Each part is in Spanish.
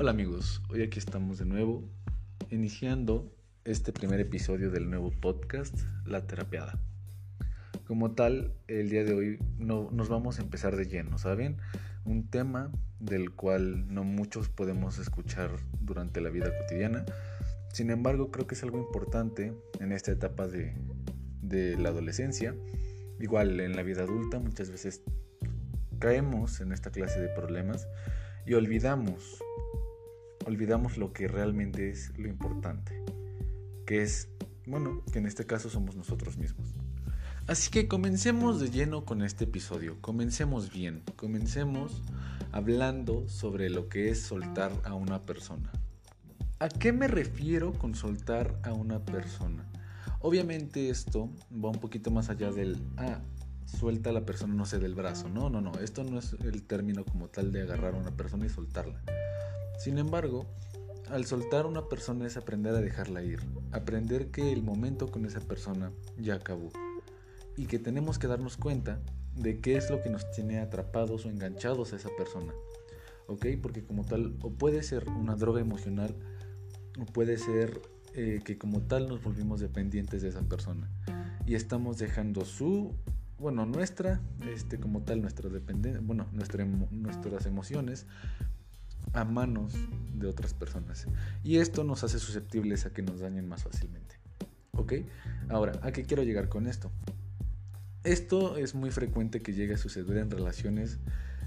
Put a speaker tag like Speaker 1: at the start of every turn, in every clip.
Speaker 1: Hola amigos, hoy aquí estamos de nuevo, iniciando este primer episodio del nuevo podcast, La Terapiada. Como tal, el día de hoy no, nos vamos a empezar de lleno, ¿saben? Un tema del cual no muchos podemos escuchar durante la vida cotidiana. Sin embargo, creo que es algo importante en esta etapa de, de la adolescencia. Igual en la vida adulta muchas veces caemos en esta clase de problemas y olvidamos olvidamos lo que realmente es lo importante, que es, bueno, que en este caso somos nosotros mismos. Así que comencemos de lleno con este episodio, comencemos bien, comencemos hablando sobre lo que es soltar a una persona. ¿A qué me refiero con soltar a una persona? Obviamente esto va un poquito más allá del, ah, suelta a la persona, no sé, del brazo. No, no, no, esto no es el término como tal de agarrar a una persona y soltarla. Sin embargo, al soltar a una persona es aprender a dejarla ir, aprender que el momento con esa persona ya acabó y que tenemos que darnos cuenta de qué es lo que nos tiene atrapados o enganchados a esa persona. ¿Ok? Porque como tal, o puede ser una droga emocional, o puede ser eh, que como tal nos volvimos dependientes de esa persona y estamos dejando su bueno nuestra este como tal nuestra dependencia bueno nuestra, nuestras emociones a manos de otras personas. Y esto nos hace susceptibles a que nos dañen más fácilmente. ¿Ok? Ahora, ¿a qué quiero llegar con esto? Esto es muy frecuente que llegue a suceder en relaciones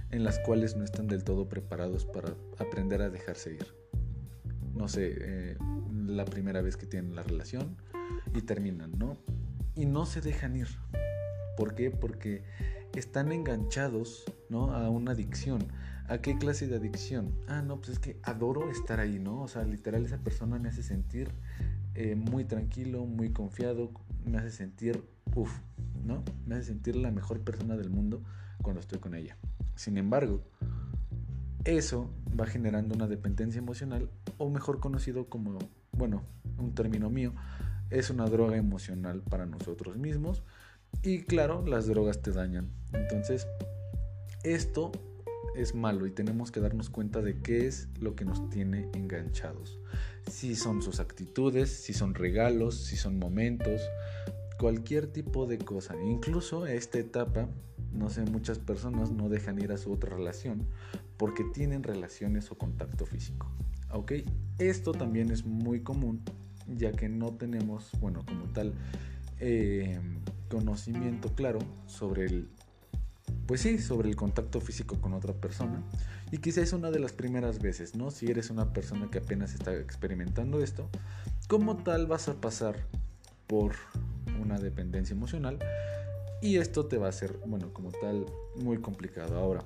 Speaker 1: en las cuales no están del todo preparados para aprender a dejarse ir. No sé, eh, la primera vez que tienen la relación y terminan, ¿no? Y no se dejan ir. ¿Por qué? Porque están enganchados ¿no? a una adicción. ¿A qué clase de adicción? Ah, no, pues es que adoro estar ahí, ¿no? O sea, literal esa persona me hace sentir eh, muy tranquilo, muy confiado, me hace sentir, uff, ¿no? Me hace sentir la mejor persona del mundo cuando estoy con ella. Sin embargo, eso va generando una dependencia emocional, o mejor conocido como, bueno, un término mío, es una droga emocional para nosotros mismos. Y claro, las drogas te dañan. Entonces, esto es malo y tenemos que darnos cuenta de qué es lo que nos tiene enganchados. Si son sus actitudes, si son regalos, si son momentos, cualquier tipo de cosa. Incluso a esta etapa, no sé, muchas personas no dejan ir a su otra relación porque tienen relaciones o contacto físico. ¿Ok? Esto también es muy común ya que no tenemos, bueno, como tal, eh, conocimiento claro sobre el pues sí, sobre el contacto físico con otra persona. Y quizás es una de las primeras veces, ¿no? Si eres una persona que apenas está experimentando esto, como tal vas a pasar por una dependencia emocional y esto te va a ser, bueno, como tal, muy complicado. Ahora,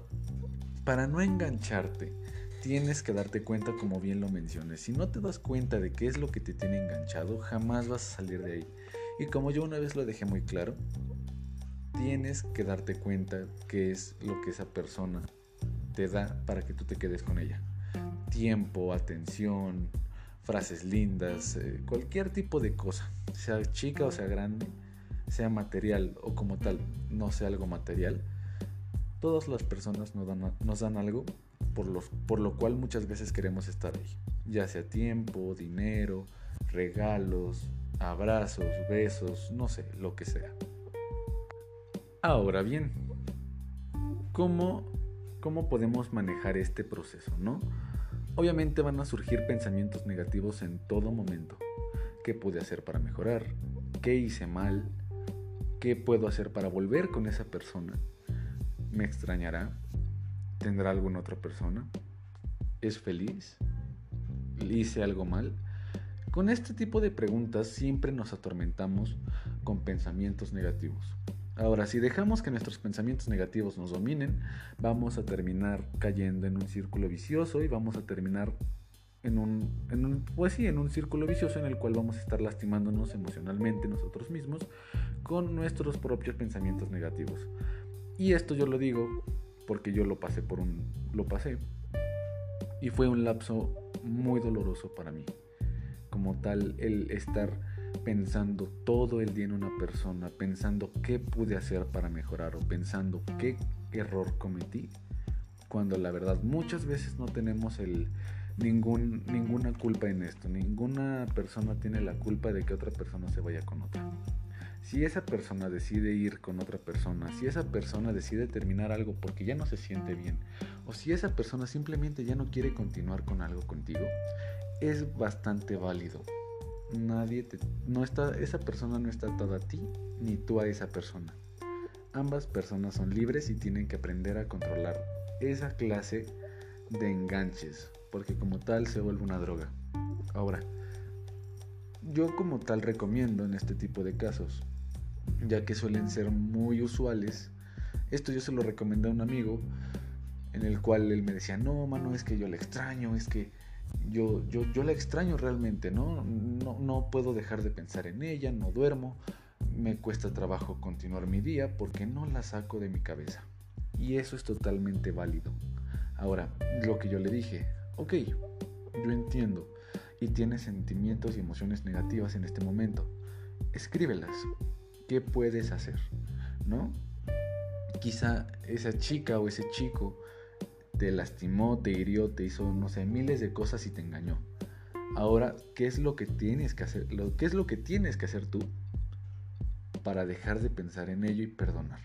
Speaker 1: para no engancharte, tienes que darte cuenta como bien lo mencioné. Si no te das cuenta de qué es lo que te tiene enganchado, jamás vas a salir de ahí. Y como yo una vez lo dejé muy claro, tienes que darte cuenta qué es lo que esa persona te da para que tú te quedes con ella. Tiempo, atención, frases lindas, eh, cualquier tipo de cosa, sea chica o sea grande, sea material o como tal, no sea algo material. Todas las personas nos dan, algo por, por lo cual muchas veces queremos estar ahí, ya sea tiempo, dinero, regalos, abrazos, besos, no sé, lo que sea. Ahora bien, ¿cómo, ¿cómo podemos manejar este proceso? ¿no? Obviamente van a surgir pensamientos negativos en todo momento. ¿Qué pude hacer para mejorar? ¿Qué hice mal? ¿Qué puedo hacer para volver con esa persona? ¿Me extrañará? ¿Tendrá alguna otra persona? ¿Es feliz? ¿Hice algo mal? Con este tipo de preguntas siempre nos atormentamos con pensamientos negativos. Ahora, si dejamos que nuestros pensamientos negativos nos dominen, vamos a terminar cayendo en un círculo vicioso y vamos a terminar en un, en un, pues sí, en un círculo vicioso en el cual vamos a estar lastimándonos emocionalmente nosotros mismos con nuestros propios pensamientos negativos. Y esto yo lo digo porque yo lo pasé por un, lo pasé y fue un lapso muy doloroso para mí. Tal, el estar pensando todo el día en una persona, pensando qué pude hacer para mejorar o pensando qué error cometí, cuando la verdad muchas veces no tenemos el ningún, ninguna culpa en esto. Ninguna persona tiene la culpa de que otra persona se vaya con otra. Si esa persona decide ir con otra persona, si esa persona decide terminar algo porque ya no se siente bien, o si esa persona simplemente ya no quiere continuar con algo contigo, es bastante válido. Nadie te, no está, esa persona no está atada a ti ni tú a esa persona. Ambas personas son libres y tienen que aprender a controlar esa clase de enganches, porque como tal se vuelve una droga. Ahora, yo como tal recomiendo en este tipo de casos ya que suelen ser muy usuales. Esto yo se lo recomendé a un amigo en el cual él me decía, no, mano, es que yo la extraño, es que yo, yo, yo la extraño realmente, ¿no? ¿no? No puedo dejar de pensar en ella, no duermo, me cuesta trabajo continuar mi día porque no la saco de mi cabeza. Y eso es totalmente válido. Ahora, lo que yo le dije, ok, yo entiendo y tienes sentimientos y emociones negativas en este momento, escríbelas, ¿qué puedes hacer? ¿No? Quizá esa chica o ese chico te lastimó, te hirió, te hizo, no sé, miles de cosas y te engañó. Ahora, ¿qué es lo que tienes que hacer? ¿Qué es lo que tienes que hacer tú para dejar de pensar en ello y perdonar?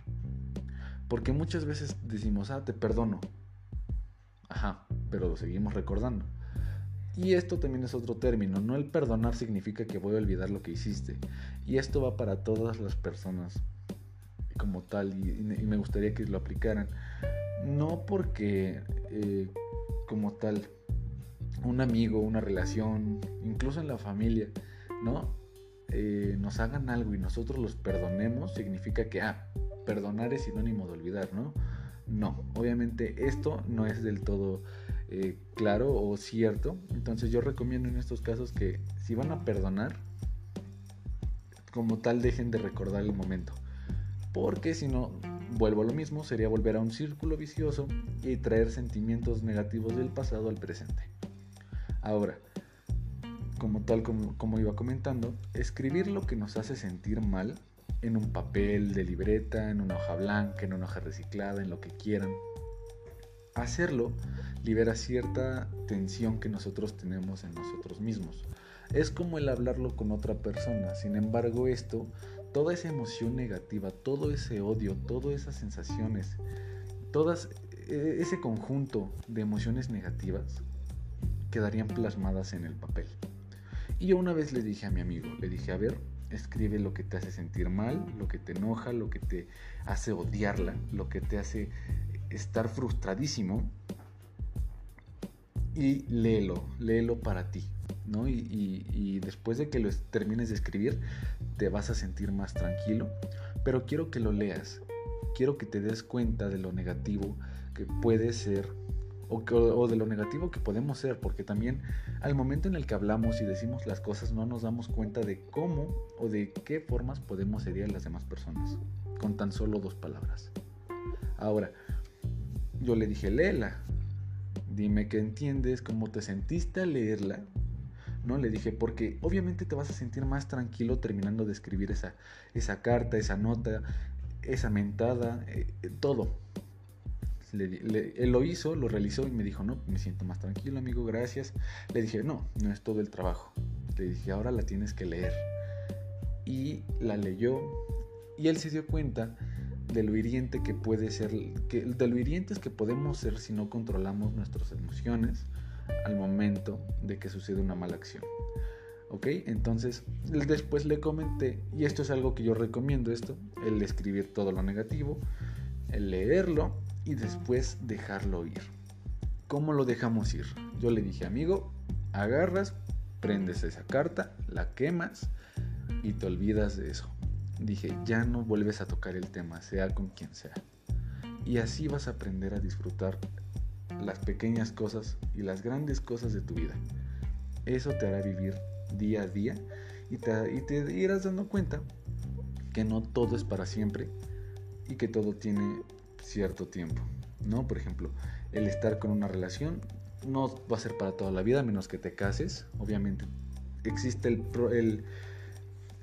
Speaker 1: Porque muchas veces decimos, ah, te perdono. Ajá, pero lo seguimos recordando. Y esto también es otro término, no el perdonar significa que voy a olvidar lo que hiciste. Y esto va para todas las personas como tal y, me gustaría que lo aplicaran. No porque eh, como tal un amigo, una relación, incluso en la familia, ¿no? Eh, nos hagan algo y nosotros los perdonemos, significa que, ah, perdonar es sinónimo de olvidar, ¿no? No, obviamente esto no es del todo eh, claro o cierto. Entonces yo recomiendo en estos casos que si van a perdonar, como tal dejen de recordar el momento. Porque si no, vuelvo a lo mismo, sería volver a un círculo vicioso y traer sentimientos negativos del pasado al presente. Ahora, como tal como, como iba comentando, escribir lo que nos hace sentir mal en un papel de libreta, en una hoja blanca, en una hoja reciclada, en lo que quieran. Hacerlo libera cierta tensión que nosotros tenemos en nosotros mismos. Es como el hablarlo con otra persona. Sin embargo, esto, toda esa emoción negativa, todo ese odio, todas esas sensaciones, todas e, ese conjunto de emociones negativas quedarían plasmadas en el papel. Y yo una vez le dije a mi amigo, le dije, a ver, escribe lo que te hace sentir mal, lo que te enoja, lo que te hace odiarla, lo que te hace estar frustradísimo y léelo, léelo para ti, ¿no? Y, después de que lo termines de escribir, te vas a sentir más tranquilo, pero quiero que lo leas, quiero que te des cuenta de lo negativo que puede ser o, de lo negativo que podemos ser, porque también al momento en el que hablamos y decimos las cosas no nos damos cuenta de cómo o de qué formas podemos herir a las demás personas, con tan solo dos palabras. Ahora, yo le dije, léela, dime qué entiendes, cómo te sentiste al leerla. ¿no? Le dije, porque obviamente te vas a sentir más tranquilo terminando de escribir esa, esa carta, esa nota, esa mentada, eh, todo. él lo hizo, lo realizó y me dijo, no, me siento más tranquilo, amigo, gracias. Le dije, no, no es todo el trabajo. Le dije, ahora la tienes que leer. Y la leyó y él se dio cuenta de lo hiriente que puede ser, que, de lo hirientes que podemos ser si no controlamos nuestras emociones al momento de que sucede una mala acción. ¿Ok? Entonces, después le comenté, y esto es algo que yo recomiendo esto, el escribir todo lo negativo, el leerlo y después dejarlo ir. ¿Cómo lo dejamos ir? Yo le dije, amigo, agarras, prendes esa carta, la quemas y te olvidas de eso dije, ya no vuelves a tocar el tema, sea con quien sea. Y así vas a aprender a disfrutar las pequeñas cosas y las grandes cosas de tu vida. Eso te hará vivir día a día y te, irás dando cuenta que no todo es para siempre y que todo tiene cierto tiempo. ¿no? Por ejemplo, el estar con una relación no va a ser para toda la vida, menos que te cases. Obviamente existe el, el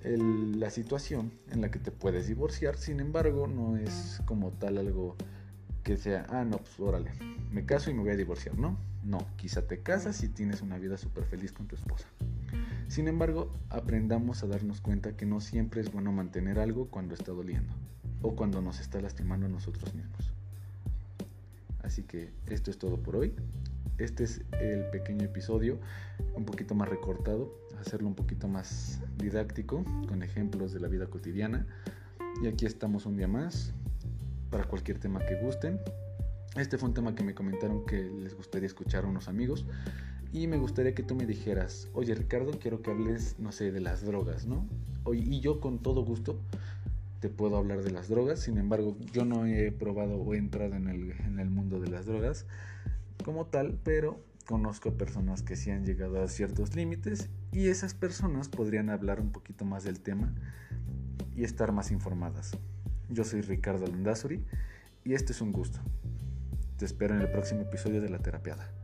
Speaker 1: la situación en la que te puedes divorciar, sin embargo, no es como tal algo que sea, ah, no, pues órale, me caso y me voy a divorciar, ¿no? No, quizá te casas y tienes una vida súper feliz con tu esposa. Sin embargo, aprendamos a darnos cuenta que no siempre es bueno mantener algo cuando está doliendo o cuando nos está lastimando a nosotros mismos. Así que esto es todo por hoy. Este es el pequeño episodio, un poquito más recortado, hacerlo un poquito más didáctico, con ejemplos de la vida cotidiana. Y aquí estamos un día más para cualquier tema que gusten. Este fue un tema que me comentaron que les gustaría escuchar a unos amigos. Y me gustaría que tú me dijeras, oye Ricardo, quiero que hables, no sé, de las drogas, ¿no? Y yo con todo gusto te puedo hablar de las drogas, sin embargo yo no he probado o entrado en el mundo de las drogas como tal, pero conozco personas que sí han llegado a ciertos límites y esas personas podrían hablar un poquito más del tema y estar más informadas. Yo soy Ricardo Landazuri y este es un gusto. Te espero en el próximo episodio de La Terapiada.